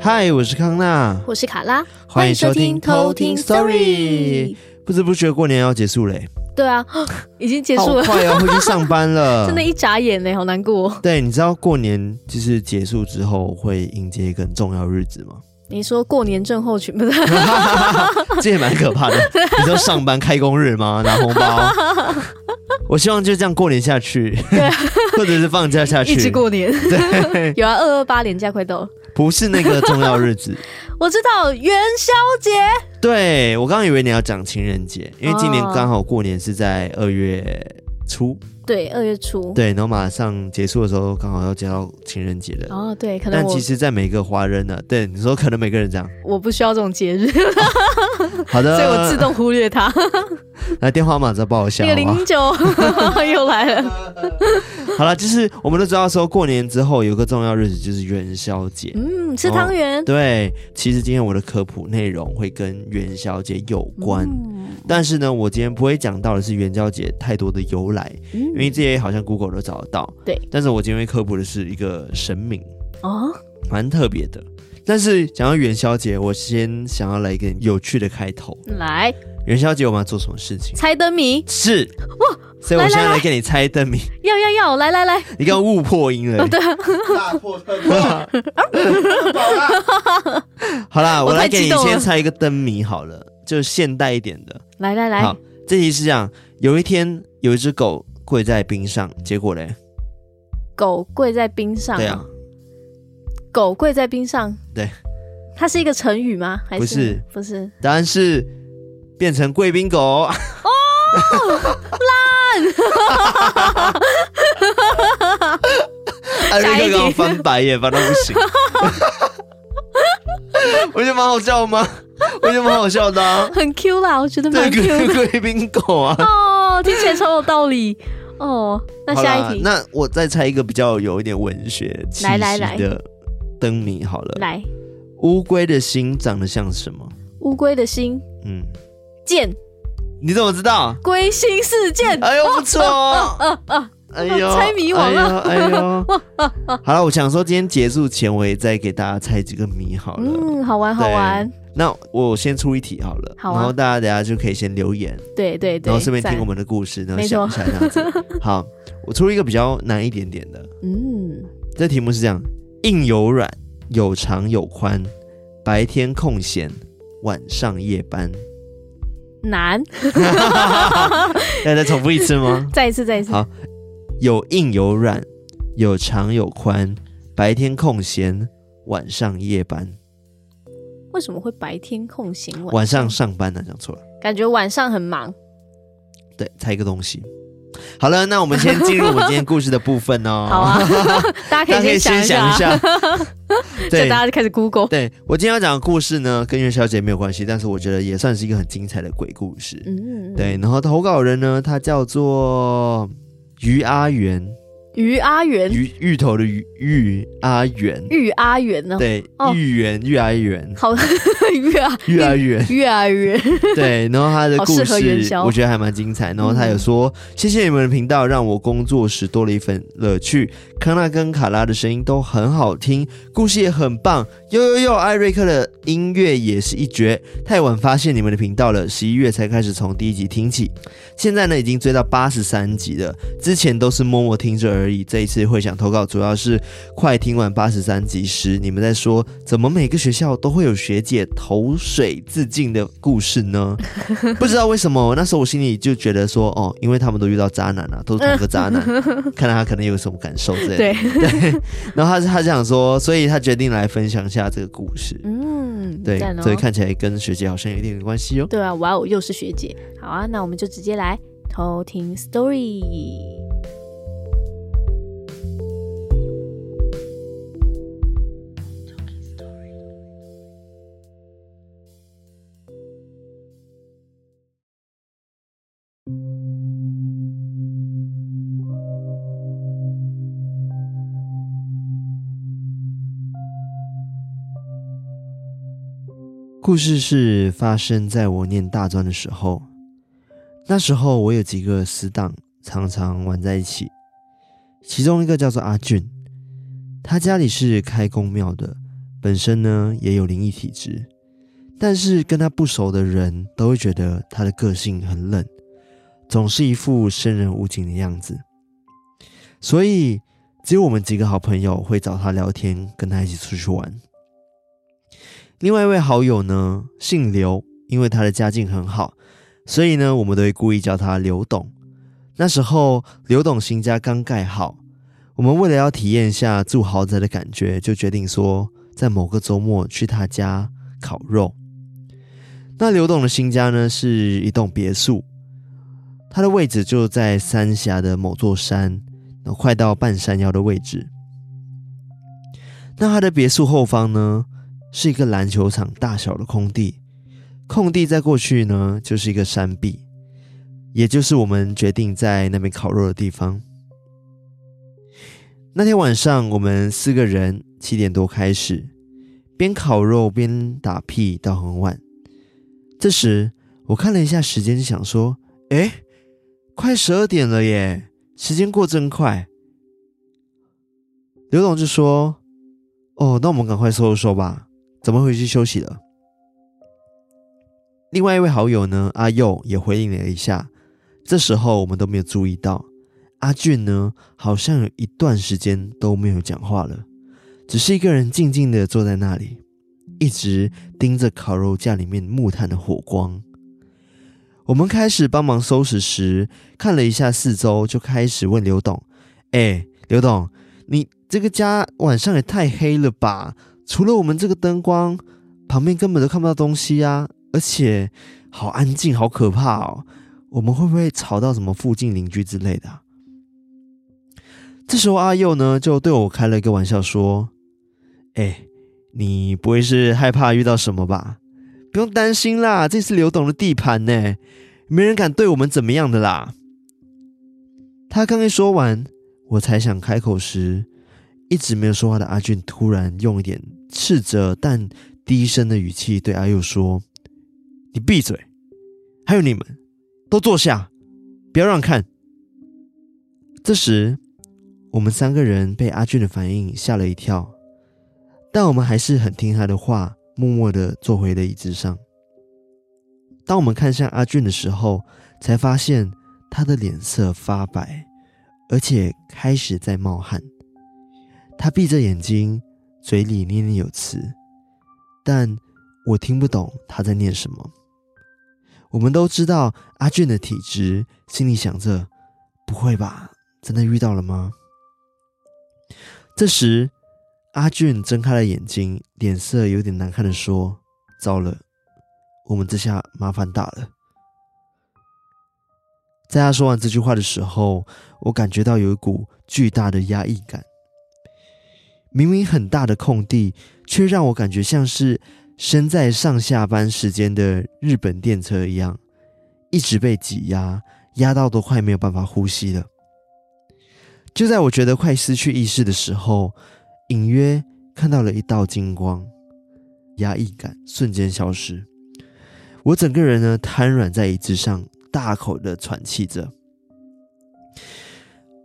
嗨，我是康娜，我是卡拉，欢迎收听偷听 Story。不知不觉过年要结束嘞，对啊，已经结束了，快要回去上班了，真的，一眨眼呢，好难过。对，你知道过年就是结束之后会迎接一个很重要日子吗？你说过年症候群不是？这也蛮可怕的。你说上班开工日吗？拿红包？我希望就这样过年下去，对，或者是放假下去，一直过年。对，有啊，二二八年假快到了。不是那个重要日子，我知道元宵节。对，我刚刚以为你要讲情人节，因为今年刚好过年是在二月初。对，二月初。对，然后马上结束的时候，刚好要接到情人节了。哦，对，可能。但其实，在每个华人呢，对你说，可能每个人这样。我不需要这种节日。好的，所以我自动忽略它。来，电话码再报一下。那个零九 又来了。好了，就是我们都知道说，过年之后有个重要日子就是元宵节。嗯，吃汤圆。对，其实今天我的科普内容会跟元宵节有关，嗯、但是呢，我今天不会讲到的是元宵节太多的由来。嗯因为这些好像 Google 都找得到，对。但是我今天会科普的是一个神明哦，蛮特别的。但是讲到元宵节，我先想要来一个有趣的开头。来，元宵节我们要做什么事情？猜灯谜。是哇，所以我现在来给你猜灯谜。要要要，来来来，你刚刚误破音了。对，大破特破。好啦，我来给你先猜一个灯谜好了，就现代一点的。来来来，好，这题是这样：有一天有一只狗。跪在冰上，结果嘞？狗跪在冰上。对啊，狗跪在冰上。对，它是一个成语吗？还是？不是，答案是变成贵宾狗。哦，烂！艾瑞克刚刚翻白眼，翻到不行。我觉得蛮好笑吗？我觉得蛮好笑的，啊，很 Q 啦，我觉得蛮 Q。贵宾狗啊，哦，听起来超有道理哦。那下一题，那我再猜一个比较有一点文学气息的灯谜好了。来，乌龟的心长得像什么？乌龟的心，嗯，剑。你怎么知道？归心似箭。哎呦，不错。啊啊哎呦，猜谜网了！哎呦，哎呦 好了，我想说今天结束前，我也再给大家猜几个谜好了。嗯，好玩好玩。那我先出一题好了，好啊，然后大家等下就可以先留言，对对对，然后顺便听我们的故事，然后想一下这样子。好，我出一个比较难一点点的。嗯，这题目是这样：硬有软，有长有宽，白天空闲，晚上夜班。难。要再重复一次吗？再一次，再一次。好。有硬有软，有长有宽，白天空闲，晚上夜班。为什么会白天空闲，晚上，晚上上班呢？讲错了，感觉晚上很忙。对，猜一个东西。好了，那我们先进入我们今天故事的部分哦。好啊，大家可以先想一下。对，大家就开始 Google。对，我今天要讲的故事呢，跟袁小姐没有关系，但是我觉得也算是一个很精彩的鬼故事。嗯，对。然后投稿人呢，他叫做。于阿元，于阿元，芋芋头的芋，芋阿元，芋阿元呢？对，芋圆，芋阿元，好，芋阿，芋阿圆，芋阿元，对。然后他的故事，我觉得还蛮精彩。然后他有说：“谢谢你们的频道，让我工作时多了一份乐趣。康纳跟卡拉的声音都很好听，故事也很棒。呦呦呦，艾瑞克的音乐也是一绝。太晚发现你们的频道了，十一月才开始从第一集听起，现在呢已经追到八十三集了。”之前都是默默听着而已，这一次会想投稿，主要是快听完八十三集时，你们在说怎么每个学校都会有学姐投水自尽的故事呢？不知道为什么，那时候我心里就觉得说，哦，因为他们都遇到渣男啊，都是同个渣男，看来他可能有什么感受之类的。对，对，然后他他就想说，所以他决定来分享一下这个故事。嗯，对，哦、所以看起来跟学姐好像有一点点关系哦。对啊，哇哦，又是学姐。好啊，那我们就直接来偷听 story。故事是发生在我念大专的时候，那时候我有几个死党常常玩在一起。其中一个叫做阿俊，他家里是开公庙的，本身呢也有灵异体质，但是跟他不熟的人都会觉得他的个性很冷，总是一副生人勿近的样子。所以只有我们几个好朋友会找他聊天，跟他一起出去玩。另外一位好友呢，姓刘，因为他的家境很好，所以呢，我们都会故意叫他刘董。那时候刘董新家刚盖好，我们为了要体验一下住豪宅的感觉，就决定说在某个周末去他家烤肉。那刘董的新家呢，是一栋别墅，它的位置就在三峡的某座山，快到半山腰的位置。那他的别墅后方呢，是一个篮球场大小的空地，空地再过去呢，就是一个山壁。也就是我们决定在那边烤肉的地方。那天晚上，我们四个人七点多开始，边烤肉边打屁到很晚。这时，我看了一下时间，想说：“哎，快十二点了耶，时间过真快。”刘总就说：“哦，那我们赶快收拾收吧，怎么回去休息了。”另外一位好友呢，阿佑也回应了一下。这时候我们都没有注意到，阿俊呢，好像有一段时间都没有讲话了，只是一个人静静的坐在那里，一直盯着烤肉架里面木炭的火光。我们开始帮忙收拾时，看了一下四周，就开始问刘董：“哎，刘董，你这个家晚上也太黑了吧？除了我们这个灯光，旁边根本都看不到东西啊，而且好安静，好可怕哦。”我们会不会吵到什么附近邻居之类的啊？这时候阿佑呢就对我开了一个玩笑说：“哎，你不会是害怕遇到什么吧？不用担心啦，这是刘董的地盘呢，没人敢对我们怎么样的啦。”他刚一说完，我才想开口时，一直没有说话的阿俊突然用一点斥责但低声的语气对阿佑说：“你闭嘴！还有你们。”都坐下，不要让看。这时，我们三个人被阿俊的反应吓了一跳，但我们还是很听他的话，默默的坐回了椅子上。当我们看向阿俊的时候，才发现他的脸色发白，而且开始在冒汗。他闭着眼睛，嘴里念念有词，但我听不懂他在念什么。我们都知道阿俊的体质，心里想着：不会吧，真的遇到了吗？这时，阿俊睁开了眼睛，脸色有点难看的说：“糟了，我们这下麻烦大了。”在他说完这句话的时候，我感觉到有一股巨大的压抑感。明明很大的空地，却让我感觉像是……身在上下班时间的日本电车一样，一直被挤压，压到都快没有办法呼吸了。就在我觉得快失去意识的时候，隐约看到了一道金光，压抑感瞬间消失。我整个人呢瘫软在椅子上，大口的喘气着。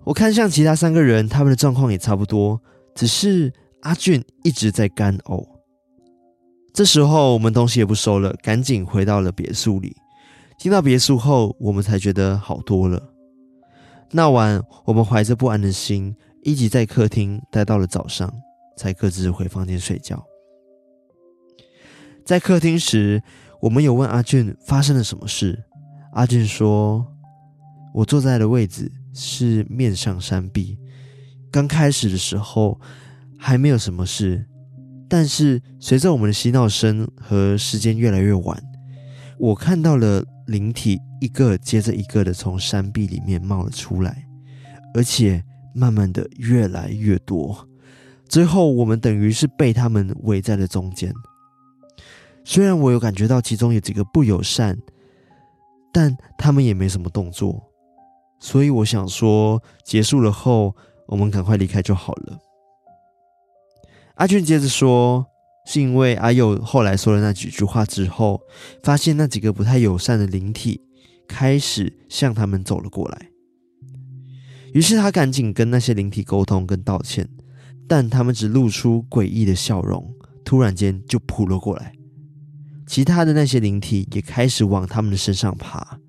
我看向其他三个人，他们的状况也差不多，只是阿俊一直在干呕。这时候我们东西也不收了，赶紧回到了别墅里。进到别墅后，我们才觉得好多了。那晚我们怀着不安的心，一直在客厅待到了早上，才各自回房间睡觉。在客厅时，我们有问阿俊发生了什么事。阿俊说：“我坐在的位置是面向山壁，刚开始的时候还没有什么事。”但是随着我们的嬉闹声和时间越来越晚，我看到了灵体一个接着一个的从山壁里面冒了出来，而且慢慢的越来越多，最后我们等于是被他们围在了中间。虽然我有感觉到其中有几个不友善，但他们也没什么动作，所以我想说结束了后，我们赶快离开就好了。阿俊接着说：“是因为阿佑后来说了那几句话之后，发现那几个不太友善的灵体开始向他们走了过来。于是他赶紧跟那些灵体沟通跟道歉，但他们只露出诡异的笑容，突然间就扑了过来。其他的那些灵体也开始往他们的身上爬。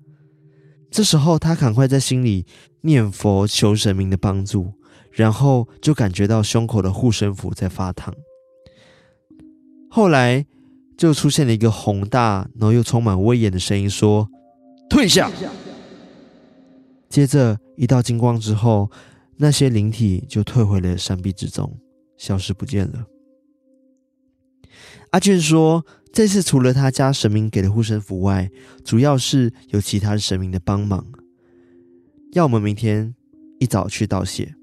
这时候他赶快在心里念佛求神明的帮助，然后就感觉到胸口的护身符在发烫。后来就出现了一个宏大，然后又充满威严的声音说：“退下。”接着一道金光之后，那些灵体就退回了山壁之中，消失不见了。阿俊说：“这次除了他家神明给的护身符外，主要是有其他神明的帮忙，要我们明天一早去道谢。”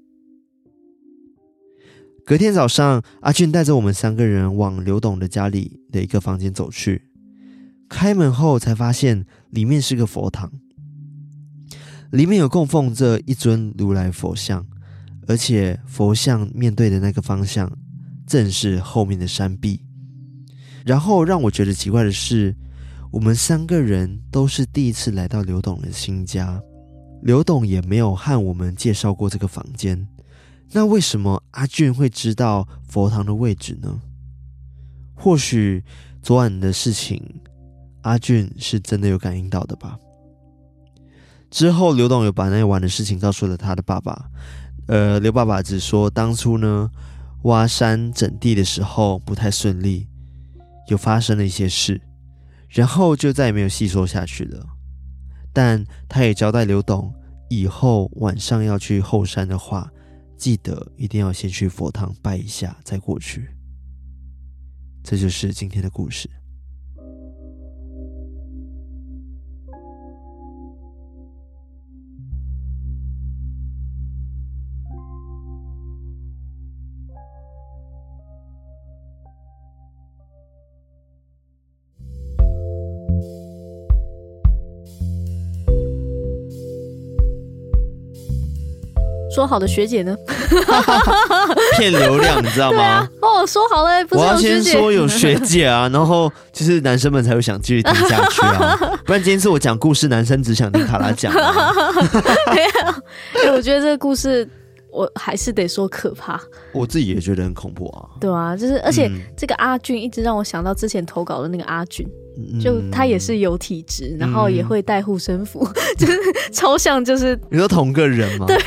隔天早上，阿俊带着我们三个人往刘董的家里的一个房间走去。开门后才发现里面是个佛堂，里面有供奉着一尊如来佛像，而且佛像面对的那个方向正是后面的山壁。然后让我觉得奇怪的是，我们三个人都是第一次来到刘董的新家，刘董也没有和我们介绍过这个房间。那为什么阿俊会知道佛堂的位置呢？或许昨晚的事情，阿俊是真的有感应到的吧。之后，刘董有把那晚的事情告诉了他的爸爸。呃，刘爸爸只说当初呢，挖山整地的时候不太顺利，有发生了一些事，然后就再也没有细说下去了。但他也交代刘董，以后晚上要去后山的话。记得一定要先去佛堂拜一下，再过去。这就是今天的故事。说好的学姐呢？骗流量，你知道吗？啊、哦，说好了，我要先说有学姐啊，然后就是男生们才会想继续听下去啊，不然今天是我讲故事，男生只想听卡拉讲。没有，我觉得这个故事我还是得说可怕。我自己也觉得很恐怖啊。对啊，就是而且这个阿俊一直让我想到之前投稿的那个阿俊。就他也是有体质，嗯、然后也会带护身符，嗯、就是超像，就是你说同个人吗？对，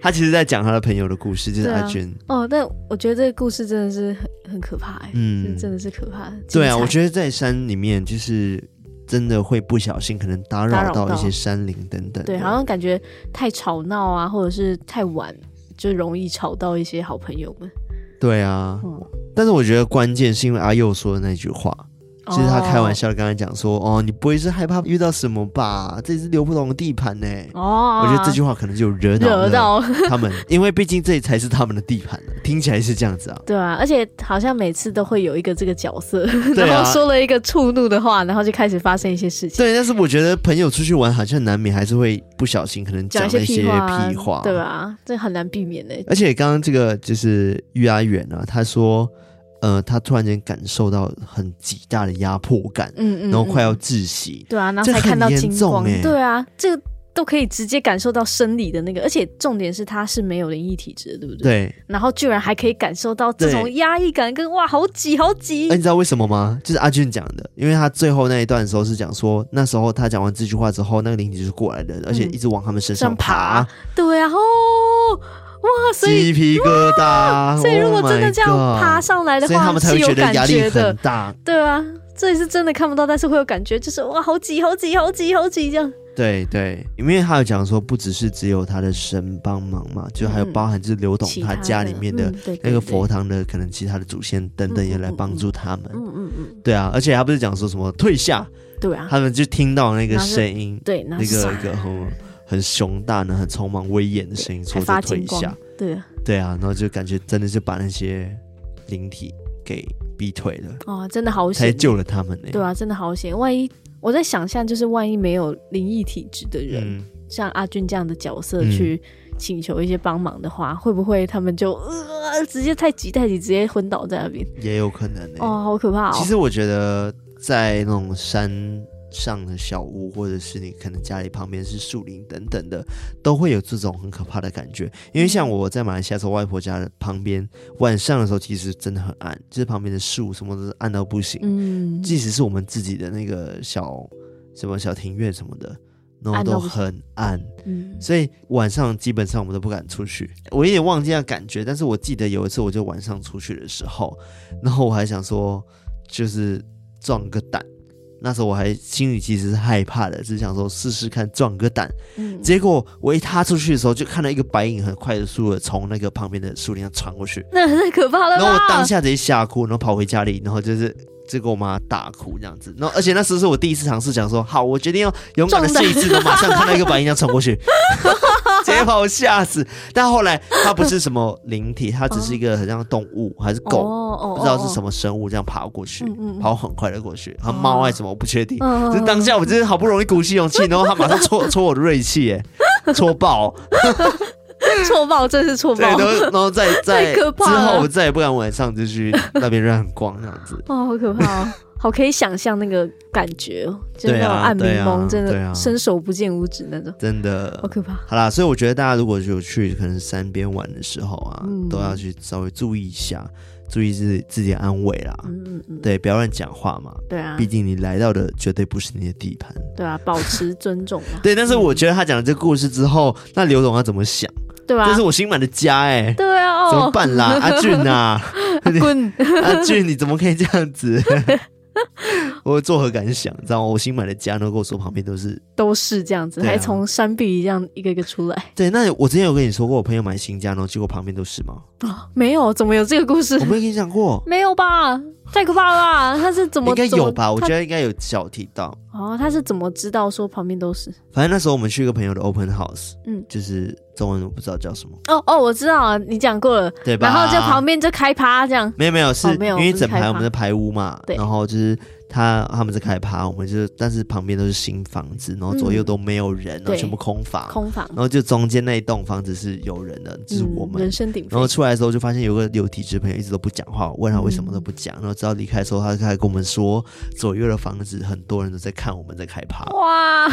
他其实在讲他的朋友的故事，就是阿娟、啊。哦，但我觉得这个故事真的是很很可怕，哎，嗯，真的是可怕。对啊，我觉得在山里面，就是真的会不小心可能打扰到一些山林等等。对，好像感觉太吵闹啊，或者是太晚，就容易吵到一些好朋友们。对啊，嗯、但是我觉得关键是因为阿佑说的那句话。其实他开玩笑的跟他讲说：“哦，你不会是害怕遇到什么吧？这是刘不同的地盘呢。”哦，我觉得这句话可能就惹到他们，因为毕竟这里才是他们的地盘。听起来是这样子啊。对啊，而且好像每次都会有一个这个角色，然后说了一个触怒的话，然后就开始发生一些事情。对，但是我觉得朋友出去玩，好像难免还是会不小心可能讲一些屁话，对吧？这很难避免的。而且刚刚这个就是玉阿远啊，他说。呃，他突然间感受到很极大的压迫感，嗯，嗯嗯，然后快要窒息，对啊，然后才看到金光，对啊，这个都可以直接感受到生理的那个，而且重点是他是没有灵异体质的，对不对？对，然后居然还可以感受到这种压抑感跟，跟哇，好挤好挤。那、欸、你知道为什么吗？就是阿俊讲的，因为他最后那一段的时候是讲说，那时候他讲完这句话之后，那个灵体就是过来的，而且一直往他们身上爬，爬对啊，哦。哇，所以鸡皮疙瘩，所以如果真的这样爬上来的话，他们才会觉得压力很大。对啊，这里是真的看不到，但是会有感觉，就是哇，好挤，好挤，好挤，好挤这样。对对，因为他有讲说，不只是只有他的神帮忙嘛，就还有包含就是刘董他家里面的那个佛堂的可能其他的祖先等等也来帮助他们。嗯嗯嗯，对啊，而且他不是讲说什么退下，对啊，他们就听到那个声音，对，那个一个很很雄大呢、很匆忙威严的声音，说着退下。对啊，对啊，然后就感觉真的是把那些灵体给逼退了。哦，真的好险，才救了他们呢。对啊，真的好险。万一我在想象，就是万一没有灵异体质的人，嗯、像阿俊这样的角色去请求一些帮忙的话，嗯、会不会他们就呃直接太急太急，直接昏倒在那边？也有可能呢。哦，好可怕哦。其实我觉得在那种山上的小屋，或者是你可能家里旁边是树林等等的，都会有这种很可怕的感觉。因为像我在马来西亚时候，外婆家的旁边晚上的时候，其实真的很暗，就是旁边的树什么都是暗到不行。嗯，即使是我们自己的那个小什么小庭院什么的，然后都很暗。嗯，所以晚上基本上我们都不敢出去。我有点忘记那感觉，但是我记得有一次，我就晚上出去的时候，然后我还想说，就是壮个胆。那时候我还心里其实是害怕的，只是想说试试看壮个胆。嗯，结果我一踏出去的时候，就看到一个白影很快速的从那个旁边的树林上穿过去，那太可怕了。然后我当下直接吓哭，然后跑回家里，然后就是就跟我妈大哭这样子。然后而且那时候是我第一次尝试，讲说好，我决定要勇敢的试一次，然后马上看到一个白影这样冲过去。直接把我吓死！但后来它不是什么灵体，它只是一个很像动物，还是狗，不知道是什么生物，这样爬过去，跑很快的过去，和猫还是什么，我不确定。就当下我真的好不容易鼓起勇气，然后它马上戳戳我的锐气，哎，戳爆，戳爆，真是错爆。然后然后再再之后，我再也不敢晚上就去那边乱逛这样子。哦，好可怕。好，可以想象那个感觉，就那种暗迷蒙，真的伸手不见五指那种，真的好可怕。好啦，所以我觉得大家如果有去可能山边玩的时候啊，嗯、都要去稍微注意一下，注意自己自己的安危啦。嗯嗯嗯，对，不要乱讲话嘛。对啊，毕竟你来到的绝对不是你的地盘。对啊，保持尊重嘛。对，但是我觉得他讲了这个故事之后，那刘总他怎么想？对吧？这是我新买的家哎、欸。对啊，哦、怎么办啦？阿俊啊，滚！阿俊，你怎么可以这样子？我作何感想？知道吗？我新买的家，然后跟我说旁边都是都是这样子，啊、还从山壁这样一个一个出来。对，那我之前有跟你说过，我朋友买新家，然后结果旁边都是吗？啊、哦，没有，怎么有这个故事？我没有跟你讲过，没有吧？太可怕了吧！他是怎么？应该有吧？我觉得应该有小提到。哦，他是怎么知道说旁边都是？反正那时候我们去一个朋友的 open house，嗯，就是中文我不知道叫什么。哦哦，我知道了，你讲过了，对吧？然后就旁边就开趴这样。没有没有，是因为整排我们的排屋嘛，对，然后就是。他他们在开趴，我们就但是旁边都是新房子，然后左右都没有人，然后全部空房，空房，然后就中间那一栋房子是有人的，就是我们人声鼎沸。然后出来的时候就发现有个有体质朋友一直都不讲话，我问他为什么都不讲，然后直到离开的时候，他开始跟我们说左右的房子很多人都在看我们在开趴。哇，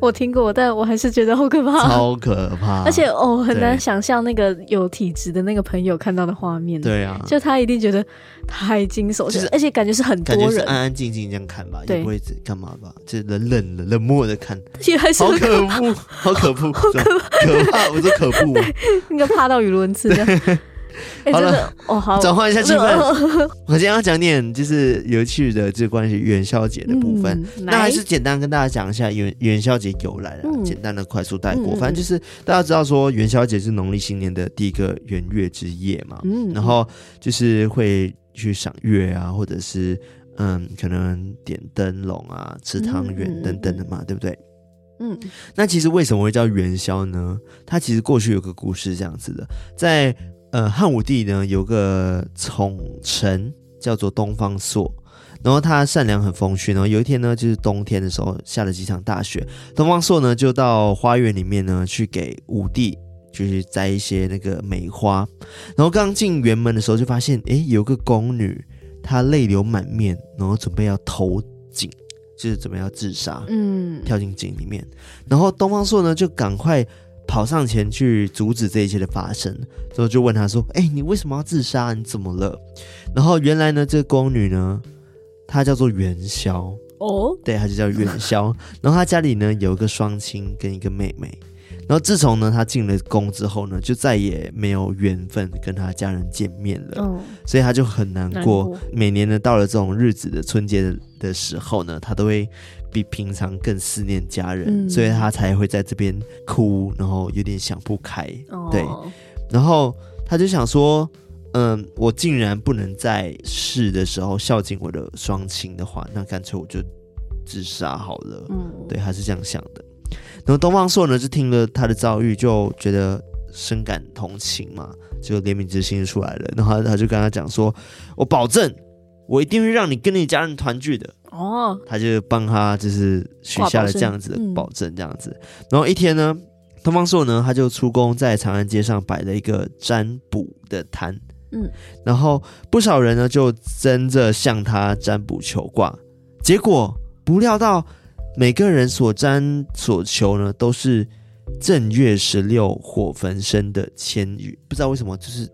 我听过，但我还是觉得好可怕，超可怕，而且哦很难想象那个有体质的那个朋友看到的画面。对啊，就他一定觉得太惊悚，就是而且感觉是很。感觉是安安静静这样看吧，也不会干嘛吧，就冷冷的、冷漠的看，还 是好可恶，好可恶，可怕，我说可恶，应 该怕到语无伦次。好了，哦好，转换一下气氛。我今天要讲点就是有趣的，就关于元宵节的部分。嗯、那还是简单跟大家讲一下元元宵节由来了，嗯、简单的快速带过。反正就是大家知道说元宵节是农历新年的第一个元月之夜嘛，嗯，然后就是会。去赏月啊，或者是嗯，可能点灯笼啊、吃汤圆等等的嘛，嗯、对不对？嗯，那其实为什么会叫元宵呢？它其实过去有个故事这样子的，在呃汉武帝呢有个宠臣叫做东方朔，然后他善良很风趣，然后有一天呢就是冬天的时候下了几场大雪，东方朔呢就到花园里面呢去给武帝。就是摘一些那个梅花，然后刚进园门的时候就发现，诶，有个宫女，她泪流满面，然后准备要投井，就是准备要自杀，嗯，跳进井里面。然后东方朔呢就赶快跑上前去阻止这一切的发生，之后就问他说：“哎，你为什么要自杀？你怎么了？”然后原来呢，这个宫女呢，她叫做元宵哦，对，她就叫元宵。然后她家里呢有一个双亲跟一个妹妹。然后自从呢，他进了宫之后呢，就再也没有缘分跟他家人见面了，嗯、所以他就很难过。难过。每年呢，到了这种日子的春节的的时候呢，他都会比平常更思念家人，嗯、所以他才会在这边哭，然后有点想不开。哦、对，然后他就想说，嗯，我竟然不能在世的时候孝敬我的双亲的话，那干脆我就自杀好了。嗯，对，他是这样想的。然后东方朔呢，就听了他的遭遇，就觉得深感同情嘛，就怜悯之心出来了。然后他，就跟他讲说：“我保证，我一定会让你跟你家人团聚的。”哦，他就帮他就是许下了这样子的保证，这样子。嗯、然后一天呢，东方朔呢，他就出宫在长安街上摆了一个占卜的摊，嗯，然后不少人呢就争着向他占卜求卦，结果不料到每个人所占所求呢，都是正月十六火焚身的签语，不知道为什么就是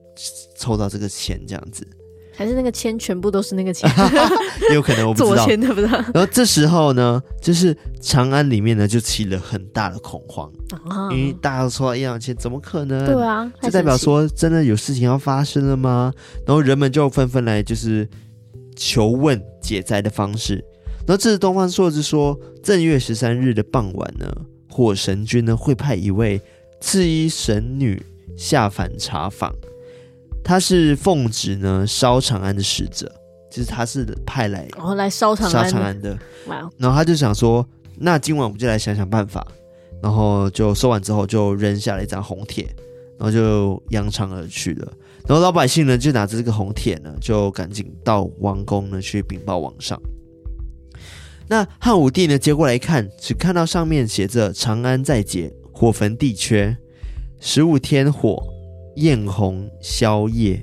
抽到这个签这样子。还是那个签全部都是那个签，有可能我不知道。签对不对？然后这时候呢，就是长安里面呢就起了很大的恐慌，啊、因为大家都抽到一样签，怎么可能？对啊，就代表说真的有事情要发生了吗？然后人们就纷纷来就是求问解灾的方式。然后这是东方朔之说，正月十三日的傍晚呢，火神君呢会派一位赤衣神女下凡查访。他是奉旨呢烧长安的使者，就是他是派来哦来烧长烧长安的。然后他就想说，那今晚我们就来想想办法。然后就收完之后，就扔下了一张红帖，然后就扬长而去了。然后老百姓呢就拿着这个红帖呢，就赶紧到王宫呢去禀报王上。那汉武帝呢接过来看，只看到上面写着“长安在劫，火焚地缺，十五天火”。艳红宵夜，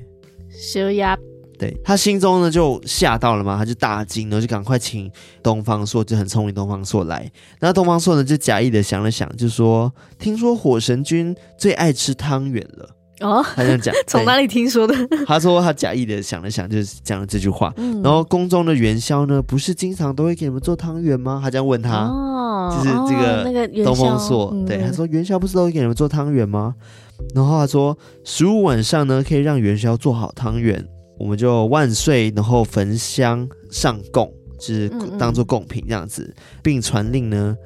宵夜，对，他心中呢就吓到了嘛，他就大惊，然后就赶快请东方朔，就很聪明东方朔来。那东方朔呢就假意的想了想，就说：“听说火神君最爱吃汤圆了。”哦，他这样讲，从哪里听说的？他说他假意的想了想，就是讲了这句话。嗯、然后宫中的元宵呢，不是经常都会给你们做汤圆吗？他这样问他，哦、就是这个东方朔，对，他说元宵不是都会给你们做汤圆吗？然后他说，十五晚上呢，可以让元宵做好汤圆，我们就万岁，然后焚香上供，就是当做贡品这样子，并传令呢，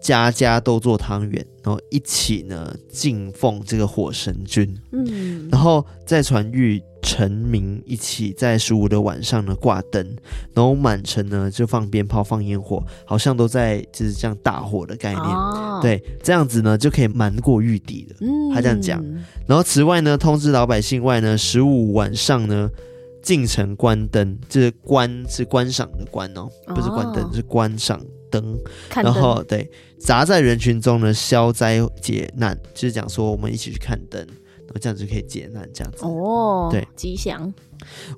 家家都做汤圆，然后一起呢敬奉这个火神君，嗯，然后再传谕。臣民一起在十五的晚上呢挂灯，然后满城呢就放鞭炮、放烟火，好像都在就是这样大火的概念。哦、对，这样子呢就可以瞒过玉帝了。嗯，他这样讲。然后此外呢，通知老百姓外呢，十五晚上呢进城观灯，就是观是观赏的观哦，不是关灯，哦、是观赏灯。灯然后对，砸在人群中呢消灾解难，就是讲说我们一起去看灯。这样子可以解难，这样子哦，对，吉祥。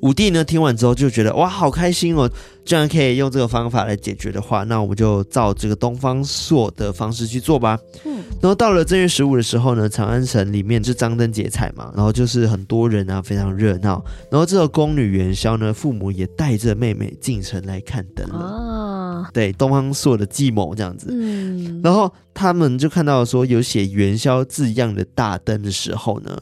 武帝呢听完之后就觉得哇，好开心哦！居然可以用这个方法来解决的话，那我们就照这个东方朔的方式去做吧。嗯，然后到了正月十五的时候呢，长安城里面就张灯结彩嘛，然后就是很多人啊，非常热闹。然后这个宫女元宵呢，父母也带着妹妹进城来看灯了。哦，对，东方朔的计谋这样子。嗯，然后他们就看到说有写元宵字样的大灯的时候呢。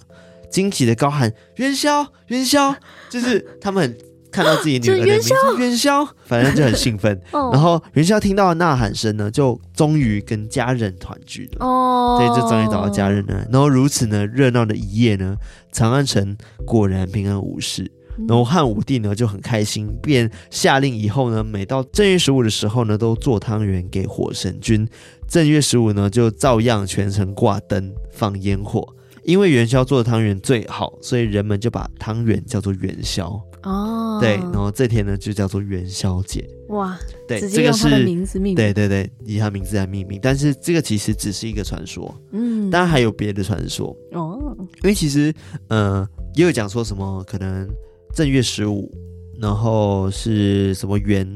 惊喜的高喊元宵元宵，就是他们看到自己女儿的 名字元宵，反正就很兴奋。然后元宵听到呐喊声呢，就终于跟家人团聚了。哦，对，就终于找到家人了。然后如此呢热闹的一夜呢，长安城果然平安无事。然后汉武帝呢就很开心，便下令以后呢，每到正月十五的时候呢，都做汤圆给火神君。正月十五呢，就照样全城挂灯放烟火。因为元宵做的汤圆最好，所以人们就把汤圆叫做元宵哦。对，然后这天呢就叫做元宵节。哇，对，这个是名字命名。对对对，以他名字来命名。但是这个其实只是一个传说，嗯，当然还有别的传说哦。因为其实呃也有讲说什么可能正月十五，然后是什么元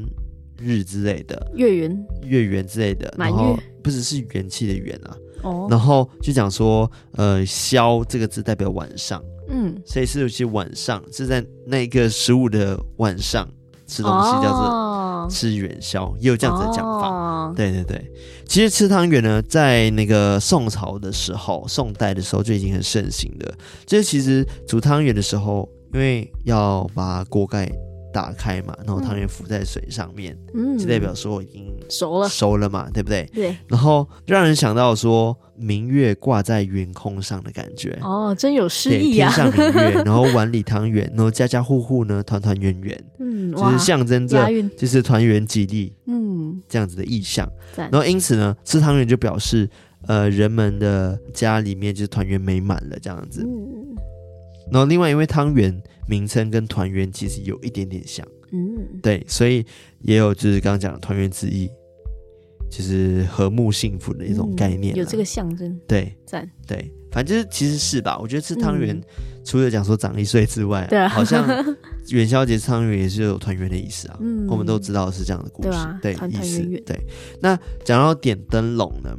日之类的，月圆月圆之类的，满月不只是元气的元啊。哦，然后就讲说，呃，宵这个字代表晚上，嗯，所以是有些晚上是在那个十五的晚上吃东西，叫做吃元宵，哦、也有这样子的讲法。哦、对对对，其实吃汤圆呢，在那个宋朝的时候，宋代的时候就已经很盛行的。就是其实煮汤圆的时候，因为要把锅盖。打开嘛，然后汤圆浮在水上面，嗯，就代表说已经熟了，熟了嘛，对不对？对。然后让人想到说明月挂在云空上的感觉，哦，真有诗意啊！天上明月，然后碗里汤圆，然后家家户户呢团团圆圆，嗯，就是象征着就是团圆吉利，嗯，这样子的意象。然后因此呢，吃汤圆就表示呃人们的家里面就是团圆美满了这样子。嗯。然后另外因为汤圆。名称跟团圆其实有一点点像，嗯，对，所以也有就是刚刚讲的团圆之意，就是和睦幸福的一种概念，有这个象征，对，赞，对，反正就是其实是吧？我觉得吃汤圆除了讲说长一岁之外，对，啊好像 元宵节汤圆也是有团圆的意思啊。嗯，我们都知道是这样的故事，对，意思。对，那讲到点灯笼呢，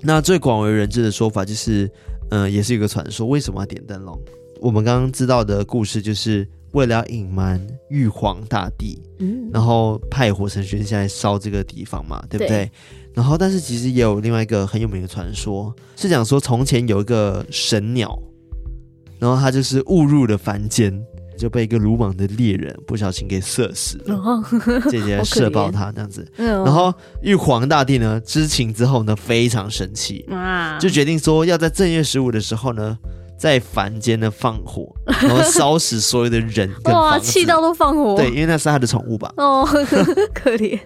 那最广为人知的说法就是，嗯、呃，也是一个传说。为什么要点灯笼？我们刚刚知道的故事就是。为了要隐瞒玉皇大帝，嗯，然后派火神宣下来烧这个地方嘛，对不对？对。然后，但是其实也有另外一个很有名的传说，是讲说从前有一个神鸟，然后它就是误入了凡间，就被一个鲁莽的猎人不小心给射死了，哦、姐姐射爆他这样子。然后玉皇大帝呢知情之后呢非常生气，啊，就决定说要在正月十五的时候呢。在凡间的放火，然后烧死所有的人。哇，气到都放火。对，因为那是他的宠物吧。哦，可怜。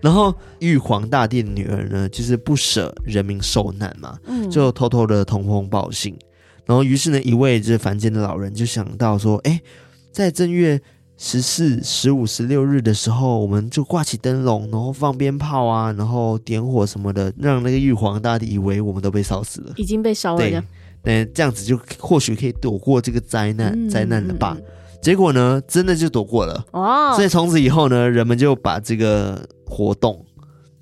然后玉皇大帝的女儿呢，就是不舍人民受难嘛，嗯就偷偷的通风报信。然后于是呢，一位就是凡间的老人就想到说，哎，在正月十四、十五、十六日的时候，我们就挂起灯笼，然后放鞭炮啊，然后点火什么的，让那个玉皇大帝以为我们都被烧死了，已经被烧了。对。嗯，这样子就或许可以躲过这个灾难，嗯、灾难了吧？结果呢，真的就躲过了。哦，所以从此以后呢，人们就把这个活动，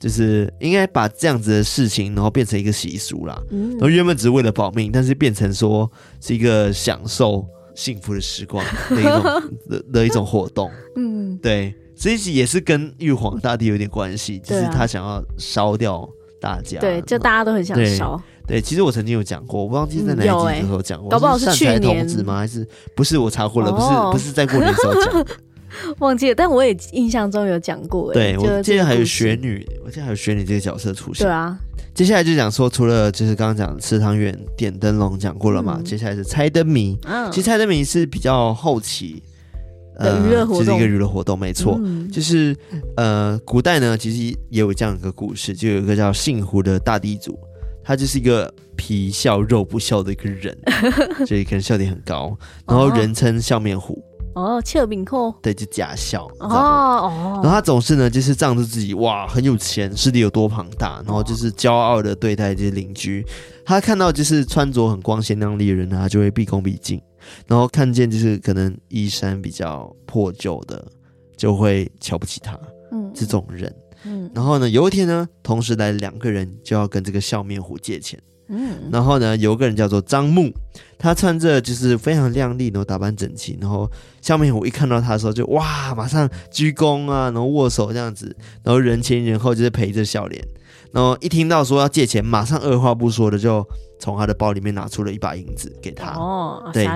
就是应该把这样子的事情，然后变成一个习俗啦。嗯，然后原本只是为了保命，但是变成说是一个享受幸福的时光 的一种的的一种活动。嗯，对，所以也是跟玉皇大帝有点关系，就是他想要烧掉大家。对，就大家都很想烧。对，其实我曾经有讲过，我不忘记在哪一集的时候讲过，搞不好是去年吗？还是不是？我查过了，不是，不是在过年的时候讲，忘记了。但我也印象中有讲过。对，我记得还有雪女，我记得还有雪女这个角色出现。对啊，接下来就讲说，除了就是刚刚讲的吃汤圆、点灯笼讲过了嘛，接下来是猜灯谜。其实猜灯谜是比较后期的娱乐活动，就是一个娱乐活动，没错。就是呃，古代呢，其实也有这样一个故事，就有一个叫姓胡的大地主。他就是一个皮笑肉不笑的一个人，所以可能笑点很高，然后人称笑面虎。哦，笑面虎。对，就假笑。哦哦。然后他总是呢，就是仗着自己哇很有钱，势力有多庞大，然后就是骄傲的对待这些邻居。他看到就是穿着很光鲜亮丽的人呢，他就会毕恭毕敬；然后看见就是可能衣衫比较破旧的，就会瞧不起他。嗯，这种人。嗯，然后呢，有一天呢，同时来两个人就要跟这个笑面虎借钱。嗯，然后呢，有个人叫做张木，他穿着就是非常靓丽，然后打扮整齐，然后笑面虎一看到他的时候就哇，马上鞠躬啊，然后握手这样子，然后人前人后就是陪着笑脸，然后一听到说要借钱，马上二话不说的就从他的包里面拿出了一把银子给他。哦，对。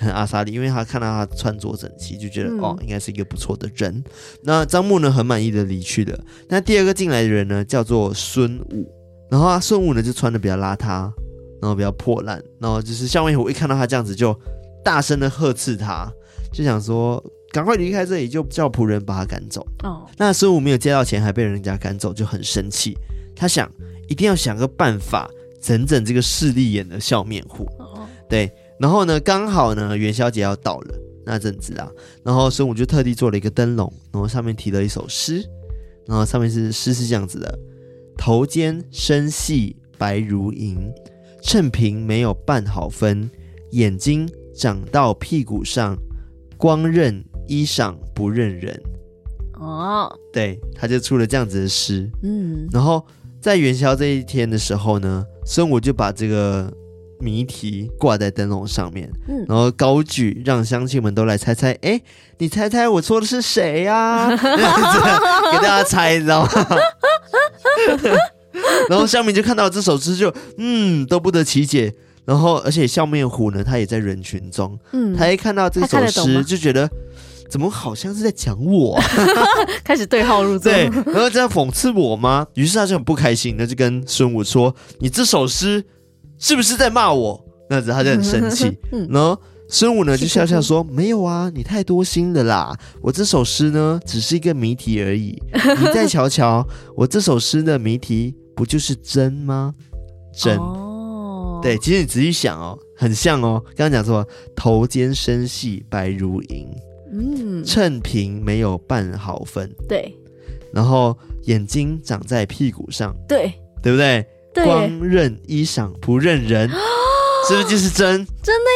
很阿萨里，因为他看到他穿着整齐，就觉得、嗯、哦，应该是一个不错的人。那张木呢，很满意的离去了。那第二个进来的人呢，叫做孙武。然后啊，孙武呢就穿的比较邋遢，然后比较破烂，然后就是笑面虎一看到他这样子，就大声的呵斥他，就想说赶快离开这里，就叫仆人把他赶走。哦，那孙武没有借到钱，还被人家赶走，就很生气。他想一定要想个办法整整这个势利眼的笑面虎。哦，对。然后呢，刚好呢元宵节要到了那阵子啊，然后孙武就特地做了一个灯笼，然后上面提了一首诗，然后上面是诗是这样子的：头尖身细白如银，秤平没有半毫分，眼睛长到屁股上，光认衣裳不认人。哦，对，他就出了这样子的诗。嗯，然后在元宵这一天的时候呢，孙武就把这个。谜题挂在灯笼上面，嗯，然后高举，让乡亲们都来猜猜。哎，你猜猜我说的是谁呀？啊？给大家猜，你知道吗？然后乡民就看到这首诗，就嗯，都不得其解。然后，而且笑面虎呢，他也在人群中，嗯，他一看到这首诗，就觉得怎么好像是在讲我，啊，开始对号入座，对，然后这样讽刺我吗？于是他就很不开心，那就跟孙武说：“你这首诗。”是不是在骂我？那子他就很生气。然后孙武呢就笑笑说：“没有啊，你太多心了啦。我这首诗呢只是一个谜题而已。你再瞧瞧，我这首诗的谜题不就是真吗？真。哦，对，其实你仔细想哦，很像哦。刚刚讲说头尖身细白如银，嗯，秤平没有半毫分。对。然后眼睛长在屁股上。对，对不对？光认衣裳不认人，是不是就是真？真的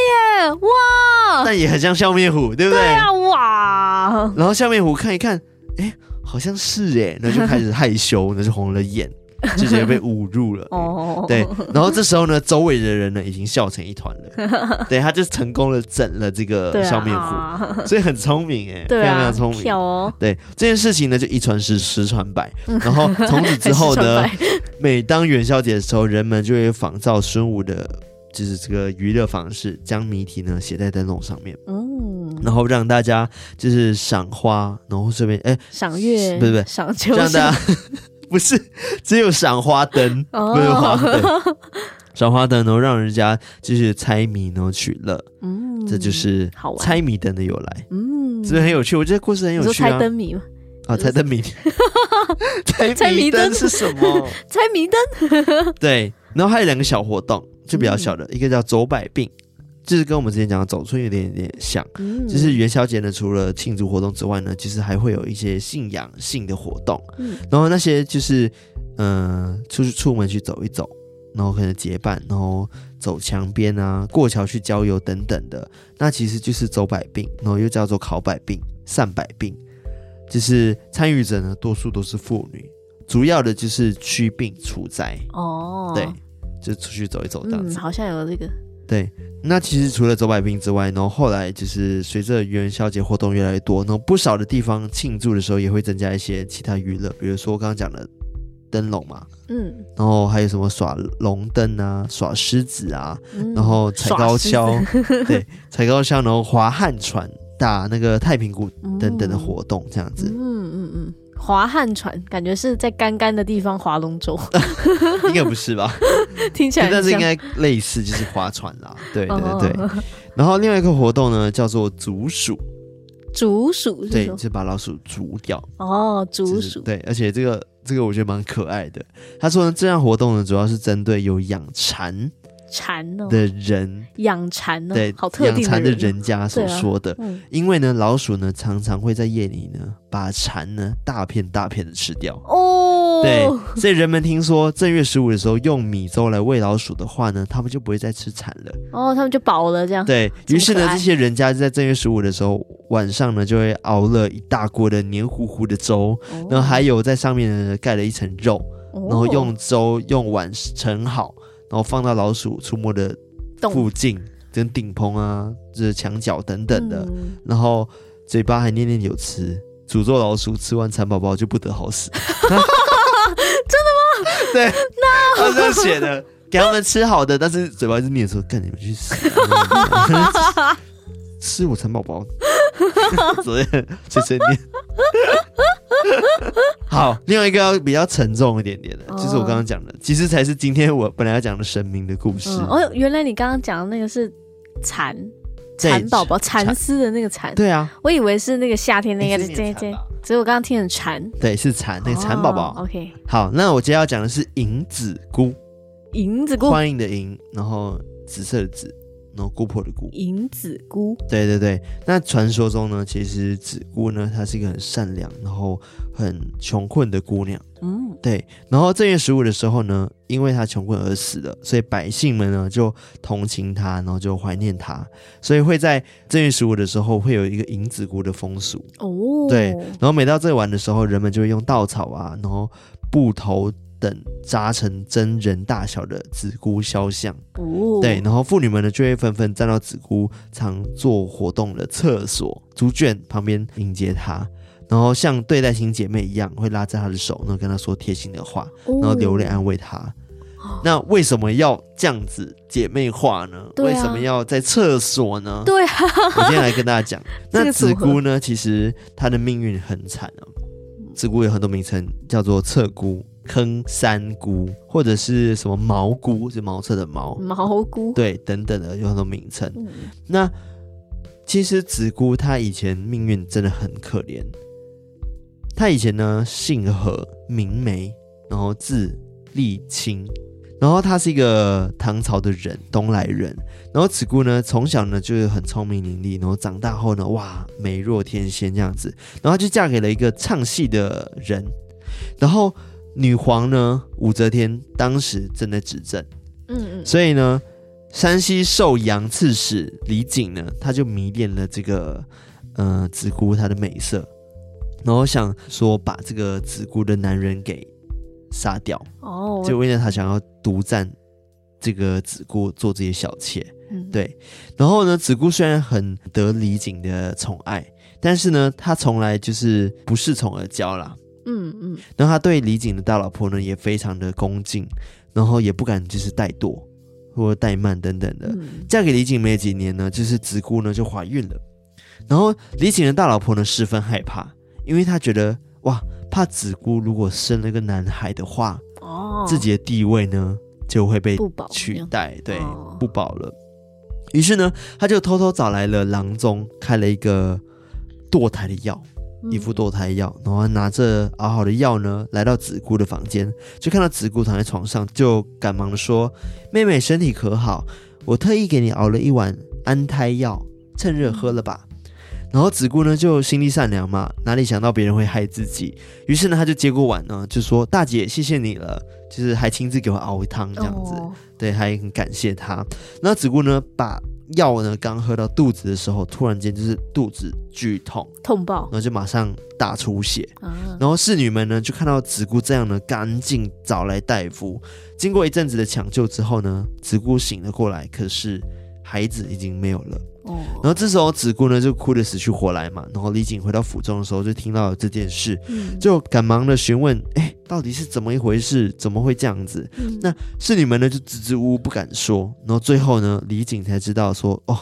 耶！哇！但也很像笑面虎，对不对？对啊！哇！然后笑面虎看一看，哎，好像是哎，那就开始害羞，那就红了眼。就 直接被侮辱了，哦，对，然后这时候呢，周围的人呢已经笑成一团了，对，他就成功的整了这个笑面虎，所以很聪明哎，非常非常聪明，哦，对，这件事情呢就一传十，十传百，然后从此之后呢，每当元宵节的时候，人们就会仿照孙武的，就是这个娱乐方式，将谜题呢写在灯笼上面，嗯，然后让大家就是赏花，然后顺便哎赏月，不是不是赏秋，让大家。不是，只有赏花灯，没有花灯。赏花灯能让人家就是猜谜，然后取乐。嗯，这就是猜谜灯的由来。嗯，是不是很有趣？我觉得故事很有趣啊。猜灯谜吗？啊，猜灯谜。猜谜灯是什么？猜谜灯。对，然后还有两个小活动，就比较小的，一个叫走百病。就是跟我们之前讲的走春有点点像，嗯、就是元宵节呢，除了庆祝活动之外呢，其实还会有一些信仰性的活动，嗯、然后那些就是嗯、呃，出去出门去走一走，然后可能结伴，然后走墙边啊，过桥去郊游等等的，那其实就是走百病，然后又叫做考百病、散百病，就是参与者呢，多数都是妇女，主要的就是驱病除灾。哦，对，就出去走一走这样子，嗯、好像有这个。对，那其实除了走百病之外，然后后来就是随着元宵节活动越来越多，然后不少的地方庆祝的时候也会增加一些其他娱乐，比如说我刚刚讲的灯笼嘛，嗯，然后还有什么耍龙灯啊、耍狮子啊，嗯、然后踩高跷，对，踩高跷，然后划旱船、打那个太平鼓等等的活动，这样子，嗯嗯嗯。嗯划旱船，感觉是在干干的地方划龙舟，应该不是吧？听起来，但是应该类似，就是划船啦。对对对。然后另外一个活动呢，叫做竹鼠。竹鼠，对，就把老鼠煮掉。哦，竹鼠。对，而且这个这个我觉得蛮可爱的。他说呢，这项活动呢，主要是针对有养蚕。蚕的人。养蚕对，好特定的养蚕的人家所说的，因为呢，老鼠呢常常会在夜里呢把蚕呢大片大片的吃掉。哦。对，所以人们听说正月十五的时候用米粥来喂老鼠的话呢，他们就不会再吃蚕了。哦，他们就饱了这样。对，于是呢，这些人家就在正月十五的时候晚上呢就会熬了一大锅的黏糊糊的粥，然后还有在上面呢盖了一层肉，然后用粥用碗盛好。然后放到老鼠出没的附近，跟顶棚啊，就是墙角等等的，嗯、然后嘴巴还念念有词，诅咒老鼠吃完蚕宝宝就不得好死。真的吗？对，那这样写的，给他们吃好的，但是嘴巴一直念说：“干你们去死！” 吃我蚕宝宝，昨天谢谢你。好，另外一个要比较沉重一点点的，就是我刚刚讲的，其实才是今天我本来要讲的神明的故事。哦，原来你刚刚讲的那个是蚕蚕宝宝蚕丝的那个蚕。对啊，我以为是那个夏天那个这这，所以我刚刚听成蚕。对，是蚕那个蚕宝宝。OK，好，那我接下来要讲的是银子菇，银子菇，欢迎的银，然后紫色的紫。然后姑婆的姑，银子姑，对对对。那传说中呢，其实子姑呢，她是一个很善良，然后很穷困的姑娘。嗯，对。然后正月十五的时候呢，因为她穷困而死了，所以百姓们呢就同情她，然后就怀念她，所以会在正月十五的时候会有一个银子姑的风俗。哦，对。然后每到这晚的时候，人们就会用稻草啊，然后布头。等扎成真人大小的子姑肖像，哦、对，然后妇女们呢就会纷纷站到子姑常做活动的厕所猪圈旁边迎接她，然后像对待亲姐妹一样，会拉着她的手，然后跟她说贴心的话，然后流泪安慰她。哦、那为什么要这样子姐妹化呢？啊、为什么要在厕所呢？对啊，我今天来跟大家讲，那子姑呢，其实她的命运很惨啊。子姑有很多名称，叫做侧姑。坑三菇或者是什么毛菇，是茅厕的茅，茅菇对，等等的有很多名称。嗯、那其实子姑她以前命运真的很可怜。她以前呢姓何名梅，然后字丽清，然后她是一个唐朝的人，东来人。然后子姑呢从小呢就是很聪明伶俐，然后长大后呢哇美若天仙这样子，然后就嫁给了一个唱戏的人，然后。女皇呢，武则天当时正在执政，嗯嗯，所以呢，山西寿阳刺史李景呢，他就迷恋了这个呃子姑她的美色，然后想说把这个子姑的男人给杀掉哦，就为了他想要独占这个子姑做这些小妾。嗯，对。然后呢，子姑虽然很得李景的宠爱，但是呢，他从来就是不恃宠而骄啦。嗯嗯。然后他对李景的大老婆呢，也非常的恭敬，然后也不敢就是怠惰。或怠慢等等的，嗯、嫁给李景没几年呢，就是子姑呢就怀孕了。然后李景的大老婆呢十分害怕，因为她觉得哇，怕子姑如果生了个男孩的话，哦，自己的地位呢就会被取代，对，哦、不保了。于是呢，他就偷偷找来了郎中，开了一个堕胎的药。一副堕胎药，然后拿着熬好的药呢，来到子姑的房间，就看到子姑躺在床上，就赶忙的说：“妹妹身体可好？我特意给你熬了一碗安胎药，趁热喝了吧。”然后子姑呢就心地善良嘛，哪里想到别人会害自己，于是呢他就接过碗呢，就说：“大姐，谢谢你了，就是还亲自给我熬一汤这样子，对，还很感谢他。”那子姑呢把。药呢，刚喝到肚子的时候，突然间就是肚子剧痛，痛爆，然后就马上大出血。啊、然后侍女们呢，就看到子姑这样呢，赶紧找来大夫。经过一阵子的抢救之后呢，子姑醒了过来，可是孩子已经没有了。哦，然后这时候子姑呢就哭得死去活来嘛。然后李景回到府中的时候，就听到了这件事，嗯、就赶忙的询问，哎，到底是怎么一回事？怎么会这样子？嗯、那侍女们呢就支支吾吾不敢说。然后最后呢，李景才知道说，哦，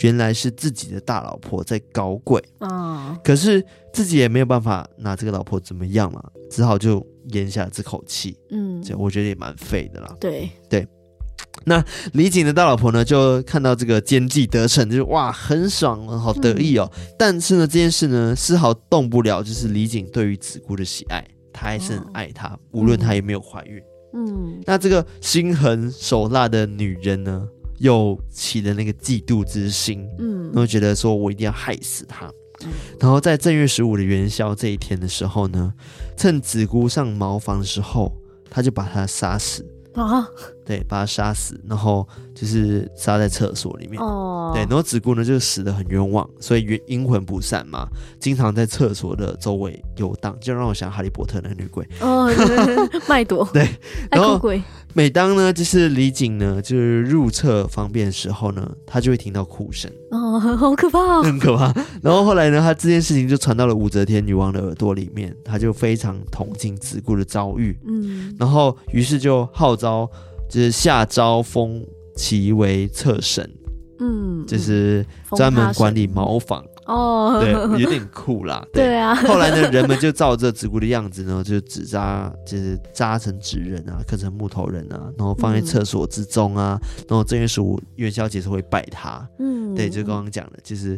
原来是自己的大老婆在搞鬼啊。哦、可是自己也没有办法拿这个老婆怎么样嘛，只好就咽下这口气。嗯，这我觉得也蛮废的啦。对对。那李景的大老婆呢，就看到这个奸计得逞，就是哇，很爽，好得意哦。嗯、但是呢，这件事呢，丝毫动不了，就是李景对于子姑的喜爱，他还是很爱她，哦、无论她有没有怀孕。嗯，那这个心狠手辣的女人呢，又起了那个嫉妒之心，嗯，然后觉得说我一定要害死她。嗯、然后在正月十五的元宵这一天的时候呢，趁子姑上茅房的时候，他就把她杀死。啊，对，把他杀死，然后就是杀在厕所里面。哦，对，然后子姑呢就死的很冤枉，所以冤阴魂不散嘛，经常在厕所的周围游荡，就让我想哈利波特那个女鬼。哦，麦朵。对，然后每当呢，就是李景呢，就是入厕方便的时候呢，他就会听到哭声。哦，好可怕，很可怕。然后后来呢，他这件事情就传到了武则天女王的耳朵里面，他就非常同情子固的遭遇。嗯，然后于是就号召，就是下诏封其为侧神。嗯，就是专门管理茅房。哦，对，有点酷啦。对，对啊。后来呢，人们就照着子姑的样子呢，就纸扎，就是扎成纸人啊，刻成木头人啊，然后放在厕所之中啊。嗯、然后正月十五元宵节是会拜他。嗯，对，就刚刚讲的，就是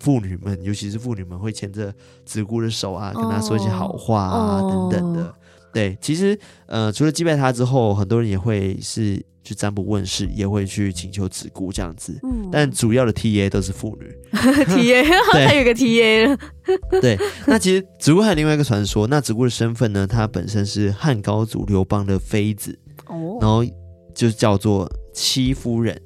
妇女们，尤其是妇女们会牵着子姑的手啊，跟她说一些好话啊，哦、等等的。对，其实呃，除了击败他之后，很多人也会是。去占卜问事，也会去请求子姑这样子，嗯、但主要的 TA 都是妇女。TA 还 有个 TA 了。对，那其实子姑还有另外一个传说，那子姑的身份呢，她本身是汉高祖刘邦的妃子，哦，然后就叫做戚夫人，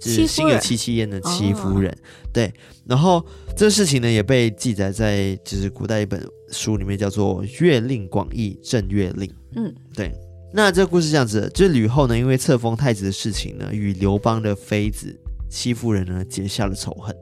就是心有戚戚焉的戚夫人。哦、对，然后这个事情呢，也被记载在就是古代一本书里面，叫做《月令广义正月令》。嗯，对。那这个故事这样子，就是吕后呢，因为册封太子的事情呢，与刘邦的妃子戚夫人呢结下了仇恨。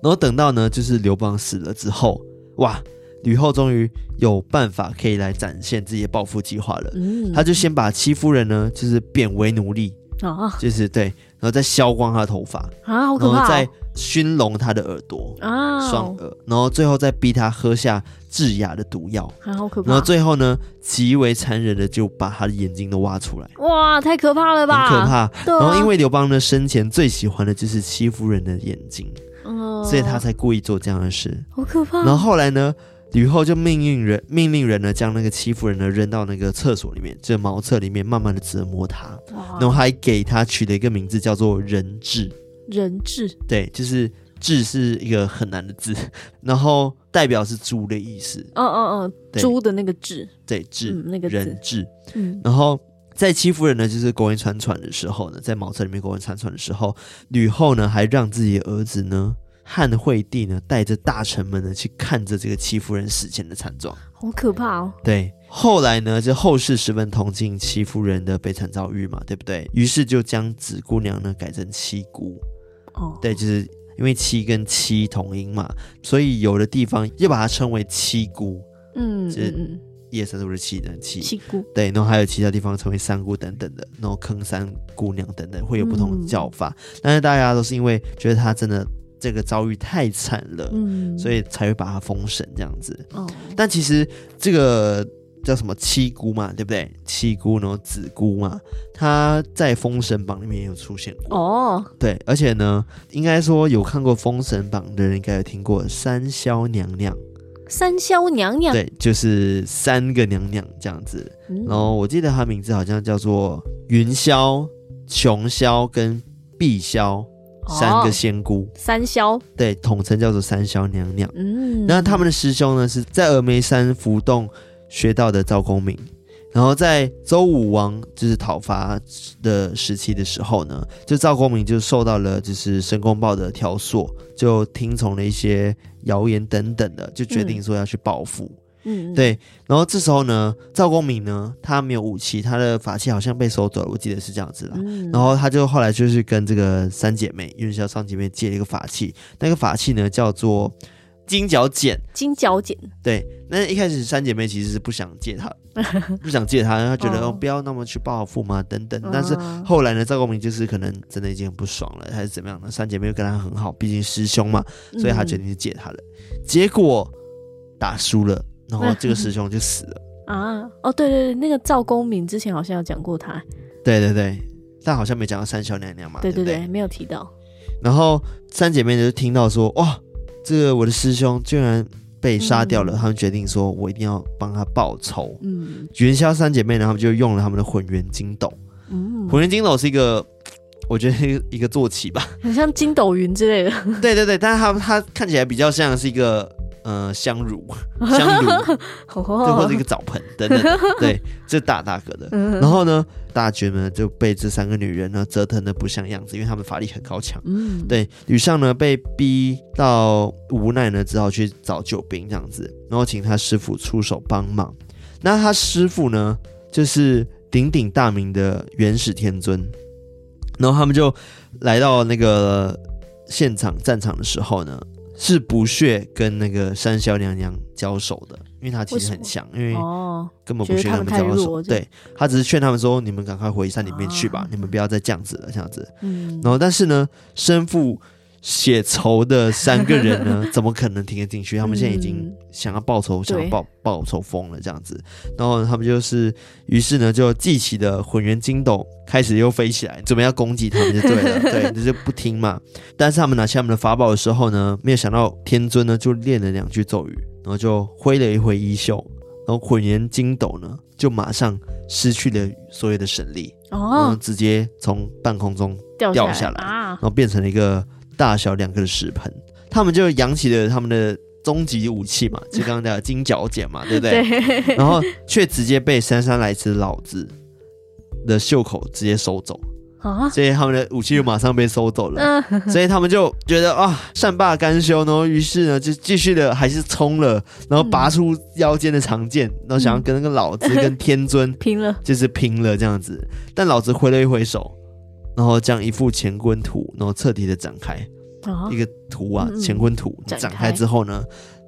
然后等到呢，就是刘邦死了之后，哇，吕后终于有办法可以来展现自己的报复计划了。嗯，他就先把戚夫人呢，就是贬为奴隶，啊，就是对，然后再削光他的头发啊，好可怕，然后再熏聋他的耳朵啊，双耳，然后最后再逼他喝下。致哑的毒药，好可怕！然后最后呢，极为残忍的就把他的眼睛都挖出来。哇，太可怕了吧！很可怕。啊、然后因为刘邦呢生前最喜欢的就是戚夫人的眼睛，哦、所以他才故意做这样的事。好可怕！然后后来呢，吕后就命令人命令人呢将那个戚夫人呢扔到那个厕所里面，这茅厕里面慢慢的折磨他，然后还给他取了一个名字叫做人质。人质，对，就是。彘是一个很难的字，然后代表是猪的意思。嗯嗯嗯，猪的那个彘，对，彘、嗯、那个人质。嗯，然后在戚夫人呢，就是苟延残喘的时候呢，在茅厕里面苟延残喘的时候，吕后呢还让自己的儿子呢汉惠帝呢带着大臣们呢去看着这个戚夫人死前的惨状，好可怕哦。对，后来呢，就后世十分同情戚夫人的悲惨遭遇嘛，对不对？于是就将紫姑娘呢改成七姑。哦，对，就是因为七跟七同音嘛，所以有的地方又把它称为七姑。嗯，就是一二三四五六七等七，七姑。对，然后还有其他地方称为三姑等等的，然后坑三姑娘等等会有不同的叫法，嗯、但是大家都是因为觉得她真的这个遭遇太惨了，嗯，所以才会把他封神这样子。哦，但其实这个。叫什么七姑嘛，对不对？七姑，然后子姑嘛，她在《封神榜》里面也有出现过哦。对，而且呢，应该说有看过《封神榜》的人应该有听过三霄娘娘。三霄娘娘，对，就是三个娘娘这样子。嗯、然后我记得她名字好像叫做云霄、琼霄跟碧霄三个仙姑。哦、三霄，对，统称叫做三霄娘娘。嗯，那他们的师兄呢是在峨眉山浮洞。学到的赵公明，然后在周武王就是讨伐的时期的时候呢，就赵公明就受到了就是申公豹的挑唆，就听从了一些谣言等等的，就决定说要去报复。嗯，对。然后这时候呢，赵公明呢，他没有武器，他的法器好像被收走了，我记得是这样子啦。嗯，然后他就后来就是跟这个三姐妹云霄三姐妹借了一个法器，那个法器呢叫做。金角剪，金角剪，对。那一开始三姐妹其实是不想借他，不想借他，她觉得哦，不要那么去报复嘛，等等。但是后来呢，赵公明就是可能真的已经很不爽了，还是怎么样呢？三姐妹又跟他很好，毕竟师兄嘛，所以他决定去借他了。结果打输了，然后这个师兄就死了 啊！哦，对对对，那个赵公明之前好像有讲过他，对对对，但好像没讲到三小娘娘嘛，对对对，没有提到。然后三姐妹就听到说，哇！这个我的师兄居然被杀掉了，嗯、他们决定说，我一定要帮他报仇。嗯，元宵三姐妹呢，他们就用了他们的混元金斗。嗯，混元金斗是一个，我觉得一个坐骑吧，很像筋斗云之类的。对对对，但是它它看起来比较像是一个。呃，香炉，香炉，最后是一个澡盆等等，对，这大大个的。然后呢，大觉呢就被这三个女人呢折腾的不像样子，因为他们法力很高强。嗯，对，吕尚呢被逼到无奈呢，只好去找救兵这样子，然后请他师傅出手帮忙。那他师傅呢，就是鼎鼎大名的元始天尊。然后他们就来到那个现场战场的时候呢。是不屑跟那个三小娘娘交手的，因为他其实很强，因为根本不屑跟他们交手。对，他只是劝他们说：“你们赶快回山里面去吧，你们不要再这样子了，这样子。”嗯。然后，但是呢，身负血仇的三个人呢，怎么可能听得进去？他们现在已经想要报仇，想要报报仇疯了，这样子。然后他们就是，于是呢，就记起的混元金斗。开始又飞起来，准备要攻击他们就对了，对，就是不听嘛。但是他们拿起他们的法宝的时候呢，没有想到天尊呢就练了两句咒语，然后就挥了一挥衣袖，然后混元金斗呢就马上失去了所有的神力，哦，然后直接从半空中掉下来，下来啊，然后变成了一个大小两个的石盆。他们就扬起了他们的终极武器嘛，就刚刚的金角剪嘛，对不对？对，然后却直接被姗姗来迟的老子的袖口直接收走。啊，所以他们的武器就马上被收走了，所以他们就觉得啊，善罢甘休，然后于是呢就继续的还是冲了，然后拔出腰间的长剑，然后想要跟那个老子跟天尊 拼了，就是拼了这样子。但老子挥了一挥手，然后将一副乾坤图，然后彻底的展开一个图啊，乾坤图展开之后呢，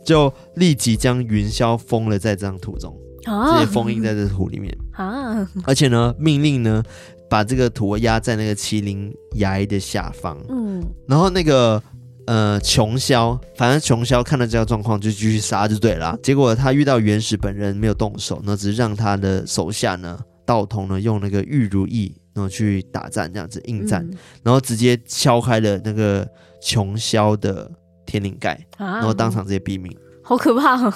就立即将云霄封了在这张图中。直接封印在这图里面 啊！而且呢，命令呢，把这个图压在那个麒麟崖的下方。嗯，然后那个呃，琼霄，反正琼霄看到这个状况就继续杀就对了。结果他遇到原始本人没有动手，那只是让他的手下呢，道童呢用那个玉如意，然后去打战这样子应战，嗯、然后直接敲开了那个琼霄的天灵盖，然后当场直接毙命，好可怕哦！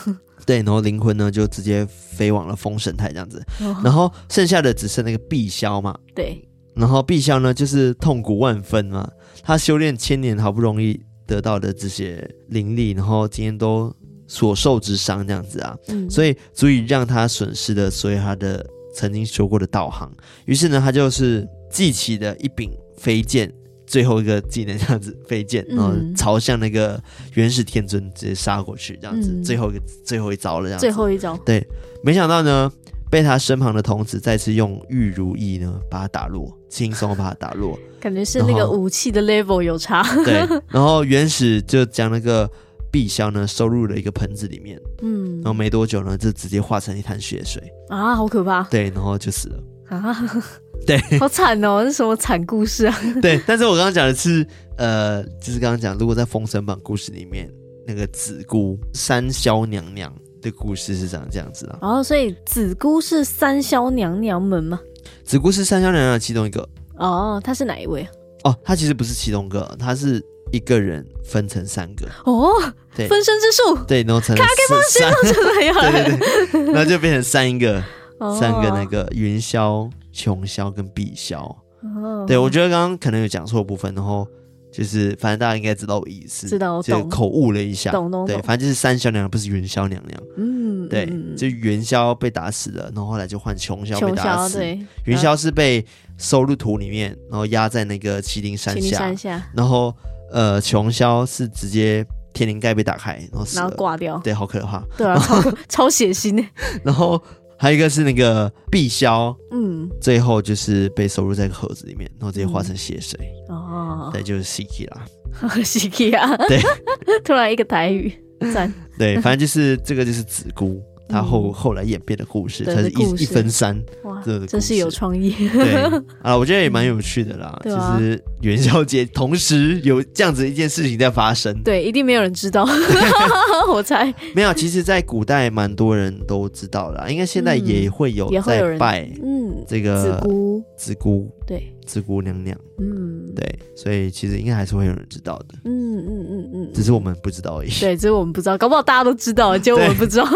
对，然后灵魂呢就直接飞往了封神台这样子，然后剩下的只剩那个碧霄嘛。对，然后碧霄呢就是痛苦万分嘛，他修炼千年好不容易得到的这些灵力，然后今天都所受之伤这样子啊，嗯、所以足以让他损失的所有他的曾经修过的道行。于是呢，他就是记起的一柄飞剑，最后一个技能这样子飞剑，然后朝向那个元始天尊直接杀过去，这样子，嗯、最后一个最后一招了，这样子。最后一招。对，没想到呢，被他身旁的童子再次用玉如意呢把他打落，轻松把他打落。感觉是那个武器的 level 有差。对，然后原始就将那个。碧霄呢，收入了一个盆子里面，嗯，然后没多久呢，就直接化成一滩血水啊，好可怕！对，然后就死了啊，对，好惨哦，这是什么惨故事啊？对，但是我刚刚讲的是，呃，就是刚刚讲，如果在《封神榜》故事里面，那个紫姑三霄娘娘的故事是长这样子啊。哦，所以紫姑是三霄娘娘们吗？紫姑是三霄娘娘的其中一个。哦，她是哪一位？哦，她其实不是其中一个，她是。一个人分成三个。哦，对，分身之术，对，然后成了 三，对对对，然后就变成三个，哦、三个那个云霄、琼霄跟碧霄。哦，对，我觉得刚刚可能有讲错部分，然后就是反正大家应该知道我意思，知道，就口误了一下，懂懂，对，反正就是三霄娘娘不是云霄娘娘，嗯，对，就云霄被打死了，然后后来就换琼霄被打死，对，云霄是被收入土里面，然后压在那个麒麟山下，山下，然后。呃，琼霄是直接天灵盖被打开，然后然后挂掉，对，好可怕，对啊，超 超血腥。然后还有一个是那个碧霄，嗯，最后就是被收入在一个盒子里面，然后直接化成血水。哦，对，就是 Siki 啦，Siki 啊，对，突然一个台语赞，对，反正就是这个就是子姑。他后后来演变的故事，才是一一分三，哇，真是有创意。对 啊，我觉得也蛮有趣的啦。其实元宵节同时有这样子一件事情在发生，对，一定没有人知道。我猜没有。其实，在古代蛮多人都知道啦，应该现在也会有在拜，嗯，这个紫姑，紫姑，对，紫姑娘娘，嗯，对，所以其实应该还是会有人知道的。嗯嗯嗯嗯，只是我们不知道而已。对，只是我们不知道，搞不好大家都知道，结果我们不知道。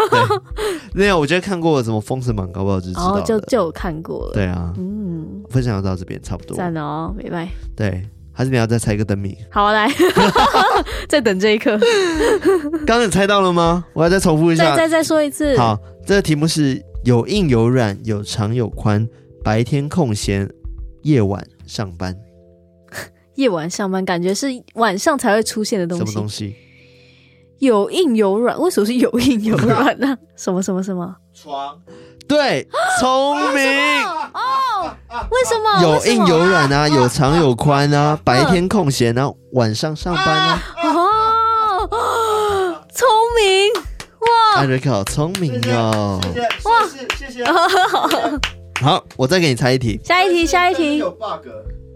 没有，我觉得看过什么《封神榜》，搞不好就知道。哦，就就有看过了。对啊，嗯，分享到这边差不多。赞哦，拜拜。对，还是你要再猜一个灯谜？好，来，再等这一刻。刚刚你猜到了吗？我要再重复一下。再再再说一次。好，这个题目是有硬有软，有长有宽，白天空闲，夜晚上班。夜晚上班，感觉是晚上才会出现的东西。什么东西？有硬有软，为什么是有硬有软呢？什么什么什么？床，对，聪明哦。为什么？有硬有软啊，有长有宽啊，白天空闲啊，晚上上班啊。哦，聪明哇！艾瑞克好聪明哦。哇，谢谢谢谢。好，我再给你猜一题。下一题，下一题。有 bug。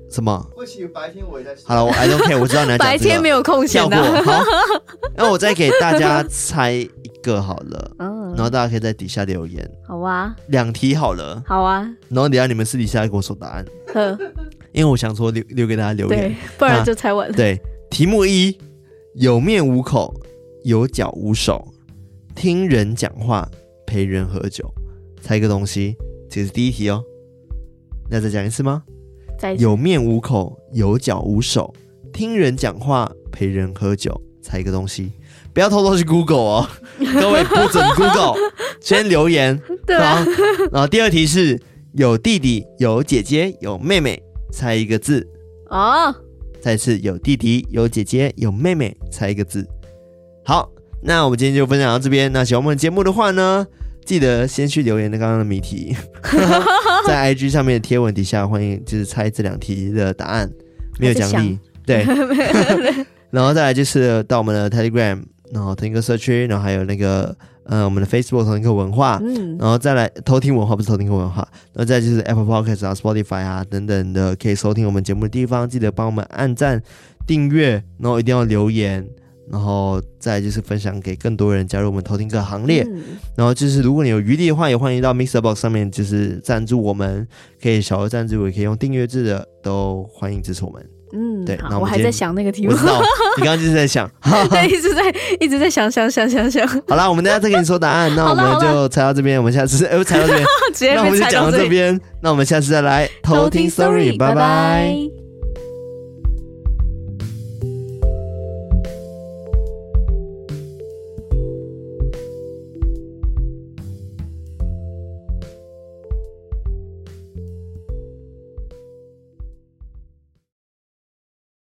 什么？白天我也在。好了，我 I don't care，我知道你在讲、这个、白天没有空闲的。好，那我再给大家猜一个好了，嗯，然后大家可以在底下留言。好啊。两题好了。好啊。然后等下你们私底下给我说答案。呵。因为我想说留留给大家留言，不然就猜完了。对，题目一：有面无口，有脚无手，听人讲话，陪人喝酒，猜一个东西。这是第一题哦。那再讲一次吗？有面无口，有脚无手，听人讲话，陪人喝酒，猜一个东西，不要偷偷去 Google 哦，各位不准 Google，先留言。对啊。然后第二题是有弟弟，有姐姐，有妹妹，猜一个字。哦。再次有弟弟，有姐姐，有妹妹，猜一个字。好，那我们今天就分享到这边。那喜欢我们节目的话呢，记得先去留言的刚刚的谜题，在 IG 上面的贴文底下，欢迎就是猜这两题的答案，没有奖励，对。然后再来就是到我们的 Telegram，然后同一个社区，然后还有那个呃我们的 Facebook 同一个文化，嗯，然后再来偷听文化不是偷听文化，然后再就是 Apple Podcast 啊、Spotify 啊等等的可以收听我们节目的地方，记得帮我们按赞、订阅，然后一定要留言。然后再就是分享给更多人加入我们偷听客行列。嗯、然后就是如果你有余力的话，也欢迎到 Mixer Box 上面就是赞助我们，可以小额赞助，也可以用订阅制的，都欢迎支持我们。嗯，对。那我，我还在想那个题目，我知道你刚刚就是在想，对，一直在一直在想想想想想。好啦，我们等下再给你说答案。那我们就猜到这边，我们下次 哎，猜到这边，那我们就讲到这边，那我们下次再来偷听 Story，拜拜。